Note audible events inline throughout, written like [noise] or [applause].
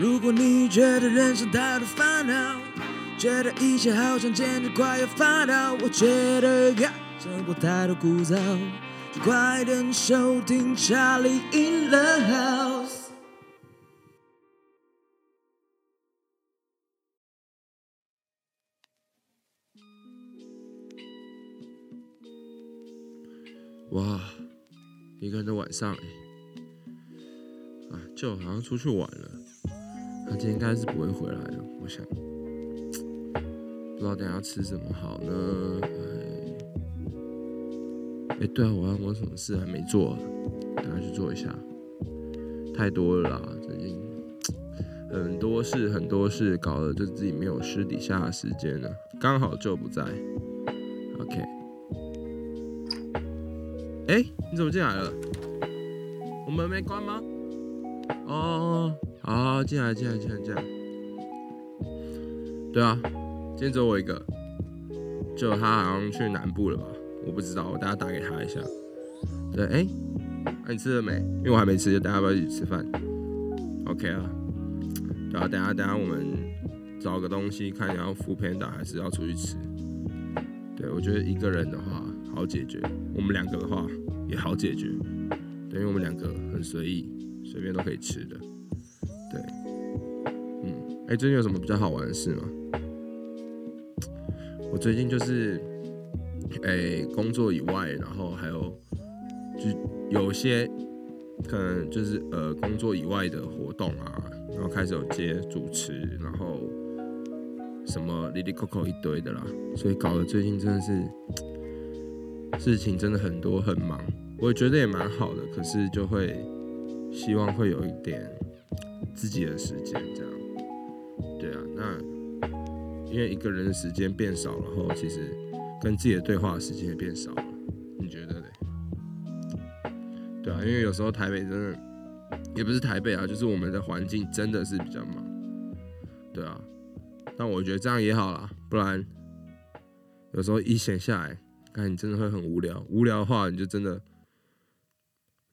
如果你觉得人生太多烦恼，觉得一切好像简直快要发抖，我觉得呀，生活太多枯燥，就快点收听《查理 in the house》。哇，一个人的晚上哎，啊，就好像出去玩了。他今天应该是不会回来了，我想，不知道等下吃什么好呢？哎，哎，对啊，我我什么事还没做，等下去做一下。太多了啦，最近很多事很多事，搞得就自己没有私底下的时间了。刚好就不在，OK。哎，你怎么进来了？我门没关吗？哦，好，进来，进来，进来，进来。对啊，今天只有我一个，就他好像去南部了吧？我不知道，我等下打给他一下。对，哎，那你吃了没？因为我还没吃，就等下要不要一起吃饭？OK 啊。对啊，等下等下我们找个东西，看要副片打还是要出去吃。对，我觉得一个人的话。好解决，我们两个的话也好解决，对，因为我们两个很随意，随便都可以吃的，对，嗯，哎，最近有什么比较好玩的事吗？我最近就是，哎，工作以外，然后还有就有些可能就是呃工作以外的活动啊，然后开始有接主持，然后什么 Lily Coco 一堆的啦，所以搞得最近真的是。事情真的很多很忙，我觉得也蛮好的，可是就会希望会有一点自己的时间，这样。对啊，那因为一个人的时间变少了后，其实跟自己的对话的时间也变少了。你觉得呢？对啊，因为有时候台北真的也不是台北啊，就是我们的环境真的是比较忙。对啊，但我觉得这样也好啦，不然有时候一闲下来。那你真的会很无聊，无聊的话，你就真的，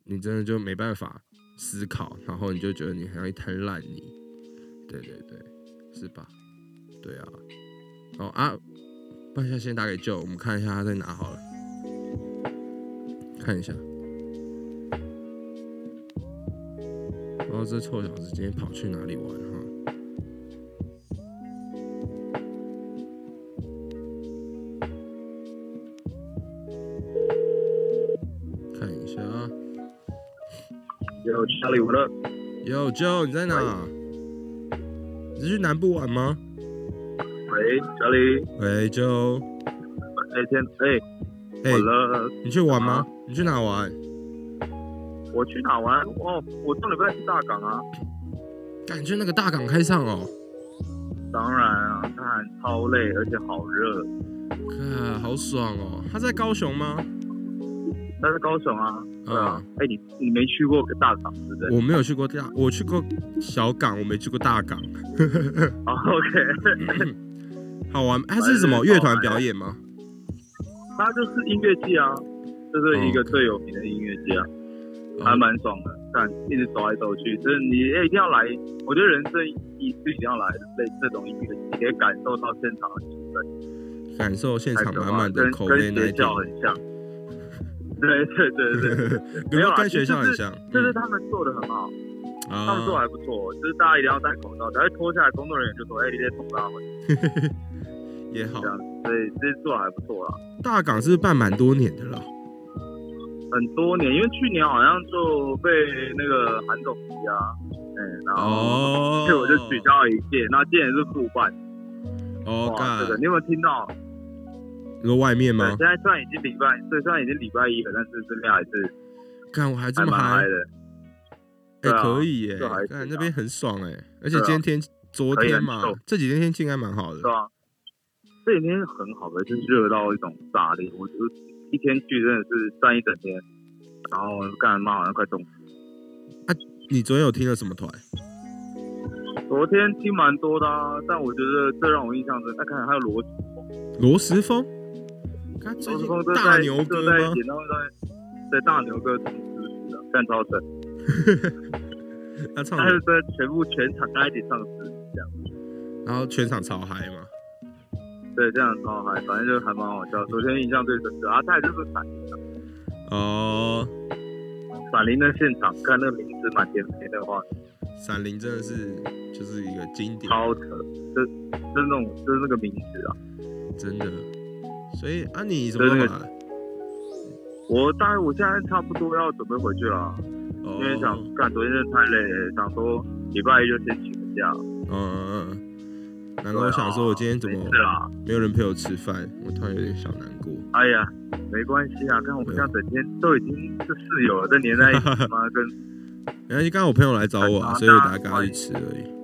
你真的就没办法思考，然后你就觉得你好像一滩烂泥，对对对，是吧？对啊，哦啊，半下先打给舅，我们看一下他在哪好了，看一下，然后这臭小子今天跑去哪里玩？哪里玩了？有 Joe，你在哪？你是去南部玩吗？喂，小李。喂，Joe。哎天，哎，好了。你去玩吗？你去哪玩？我去哪玩？哦，我上礼拜去大港啊。感觉那个大港开上哦。当然啊，看超累，而且好热。看，好爽哦。他在高雄吗？他是高雄啊。对啊，哎，你你没去过大港是不是？我没有去过大，我去过小港，我没去过大港。[laughs] OK，好玩。[laughs] 它是什么乐团表演吗？它就是音乐季啊，就是一个最有名的音乐季啊，还蛮爽的。但一直走来走去，就是你哎一定要来，我觉得人生一次一定要来类这种音乐季，可以感受到现场的气氛，感受现场满满的口味，跟学校很像。对对对对，[laughs] 没有跟学校很像，就是他们做的很好，他们做还不错，就是大家一定要戴口罩，等下脱下来，工作人员就说：“哎，你在捅他们。” [laughs] 也好，所以这做还不错啦。大港是办蛮多年的了，很多年，因为去年好像就被那个韩总机啊，嗯，然后所以我就取消了一届，那今年是复办。哦，这个你有没有听到？说外面吗？现在虽然已经礼拜，对，虽然已经礼拜一了，但是这边还是，看我还这么嗨的，哎，可以耶，看那边很爽哎，而且今天天，昨天嘛，这几天天气应该蛮好的，对啊，这几天很好的，就是热到一种炸裂，我就一天去真的是站一整天，然后干嘛好像快冻死。啊，你昨天有听了什么团？昨天听蛮多的啊，但我觉得最让我印象深，那看还有罗罗时峰。最近大牛哥吗？在在大牛哥同时的干超神，[laughs] 他唱他，是在全部全场大家一起唱诗这样。然后全场超嗨嘛。对，这样超嗨，反正就还蛮好笑。昨天印象最深刻啊，他也就是闪灵啊，哦，闪灵的现场看那个名字满天飞的话，闪灵真的是就是一个经典，超扯，就就是那种就是那个名字啊。真的。所以啊，你怎么？我大概我现在差不多要准备回去了，哦因为想干昨天真的太累了，想说礼拜一就先请个假。嗯嗯嗯。难怪我想说，我今天怎么没事啦？没有人陪我吃饭？我突然有点小难过。哎呀，没关系啊，看我们这样整天都已经是室友了，这黏在一起，嘛跟 [laughs] 没关系，刚刚我朋友来找我啊，[laughs] 所以我打算跟他去吃而已。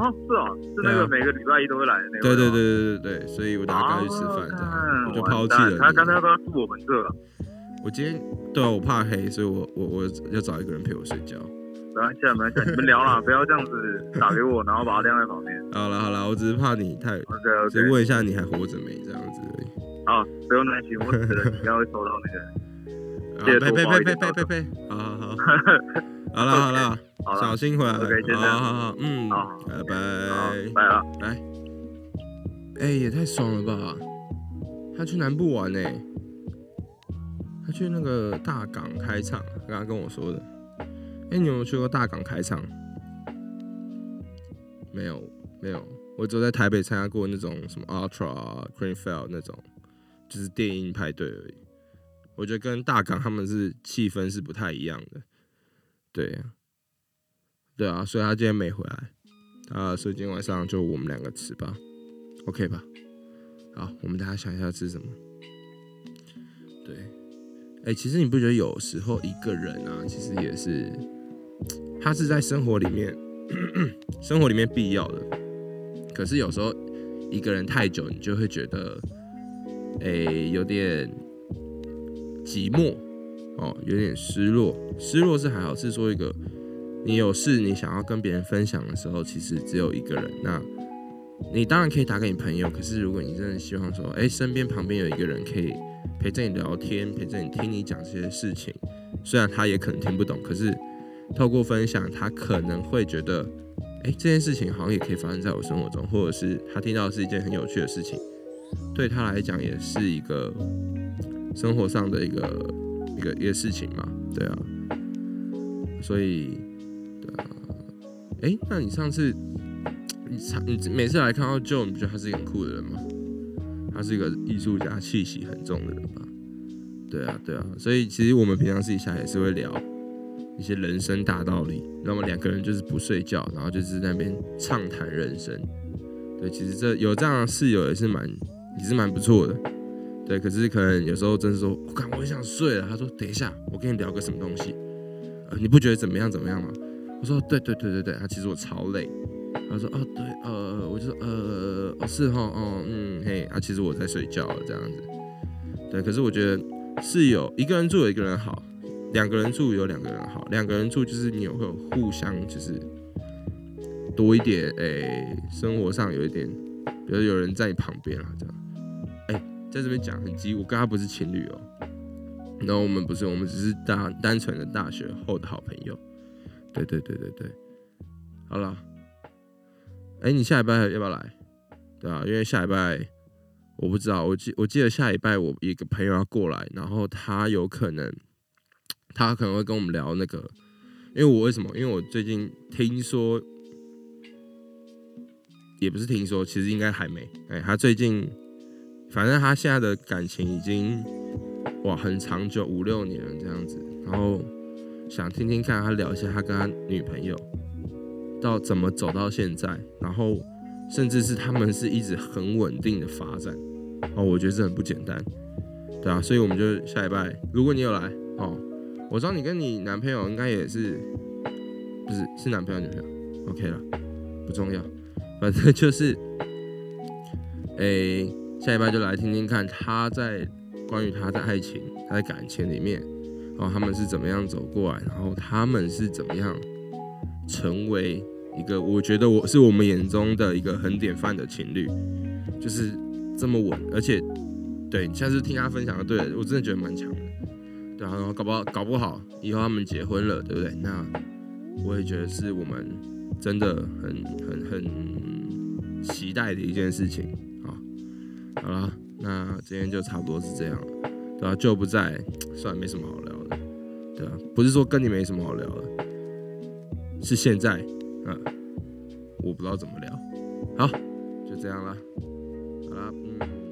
啊是哦，是那个每个礼拜一都会来的那个。对对对对对对，所以我打算跟他去吃饭，这样啊我就抛弃了。他刚才要不要住我们这了？我今天对啊，我怕黑，所以我我我要找一个人陪我睡觉。没关系啊，没关系啊，你们聊啦，[laughs] 不要这样子打给我，然后把它晾在旁边。好了好了，我只是怕你太，OK 只是 OK，问一下你还活着没这样子而已。好，不用担心，我死了，你应该会收到那个。啊记得多呸呸呸呸呸呸呸！好好好，[laughs] [laughs] 好了好了，小心回来。OK，先这样好好好，嗯，好拜，拜。拜了。来，哎、也太爽了吧！他去南部玩呢、他去那个大港开唱，刚刚跟我说的。哎、你有没有去过大港开唱？没有，没有，我只有在台北参加过那种什么 Ultra、啊、Greenfield 那种，就是电音派对而已。我觉得跟大港他们是气氛是不太一样的。对呀、对啊，所以他今天没回来。啊，所以今天晚上就我们两个吃吧，OK 吧？好，我们大家想一下吃什么。对，哎、其实你不觉得有时候一个人啊，其实也是，他是在生活里面，[coughs] 生活里面必要的。可是有时候一个人太久，你就会觉得，哎、有点寂寞哦，有点失落。失落是还好，是说一个你有事你想要跟别人分享的时候，其实只有一个人。那你当然可以打给你朋友，可是如果你真的希望说，哎、身边旁边有一个人可以陪着你聊天，陪着你听你讲这些事情，虽然他也可能听不懂，可是透过分享，他可能会觉得，哎、这件事情好像也可以发生在我生活中，或者是他听到的是一件很有趣的事情，对他来讲也是一个生活上的一个一个一个事情嘛，对啊，所以。对啊哎、那你上次你常你每次来看到 Joe，你不觉得他是一个很酷的人吗？他是一个艺术家气息很重的人吧？对啊，对啊，所以其实我们平常私底下也是会聊一些人生大道理，那么两个人就是不睡觉，然后就是在那边畅谈人生。对，其实这有这样的室友也是蛮也是蛮不错的。对，可是可能有时候真是说，我看我想睡了。他说，等一下，我跟你聊个什么东西，呃，你不觉得怎么样怎么样吗？我说对对对对对，他其实我超累。他说哦对呃，我就说呃哦是哈哦嗯嘿啊，其实我在睡觉这样子。对，可是我觉得室友一个人住有一个人好，两个人住有两个人好，两个人住就是你有会有互相就是多一点诶、生活上有一点，比如有人在你旁边啊这样。在这边讲很急，我跟他不是情侣哦。然后我们不是，我们只是大单纯的大学后的好朋友。对对对对对，好了，哎、你下礼拜要不要来？对啊，因为下礼拜我不知道，我记我记得下礼拜我一个朋友要过来，然后他有可能，他可能会跟我们聊那个，因为我为什么？因为我最近听说，也不是听说，其实应该还没。哎、他最近，反正他现在的感情已经哇很长久，五六年了这样子，然后。想听听看他聊一下他跟他女朋友到怎么走到现在，然后甚至是他们是一直很稳定的发展哦，我觉得这很不简单，对啊，所以我们就下礼拜，如果你有来哦，我知道你跟你男朋友应该也是，不是是男朋友女朋友，OK 了，不重要，反正就是，诶、[laughs] 下一拜就来听听看他在关于他在爱情、他在感情里面。然后他们是怎么样走过来，然后他们是怎么样成为一个，我觉得我是我们眼中的一个很典范的情侣，就是这么稳，而且对，下次听他分享的，对我真的觉得蛮强的，对啊，然后搞不好搞不好以后他们结婚了，对不对？那我也觉得是我们真的很很很期待的一件事情。好了，那今天就差不多是这样了，对吧？就不在，算，没什么好聊的，对啊，不是说跟你没什么好聊的，是现在，嗯，我不知道怎么聊。好，就这样了，好了，嗯。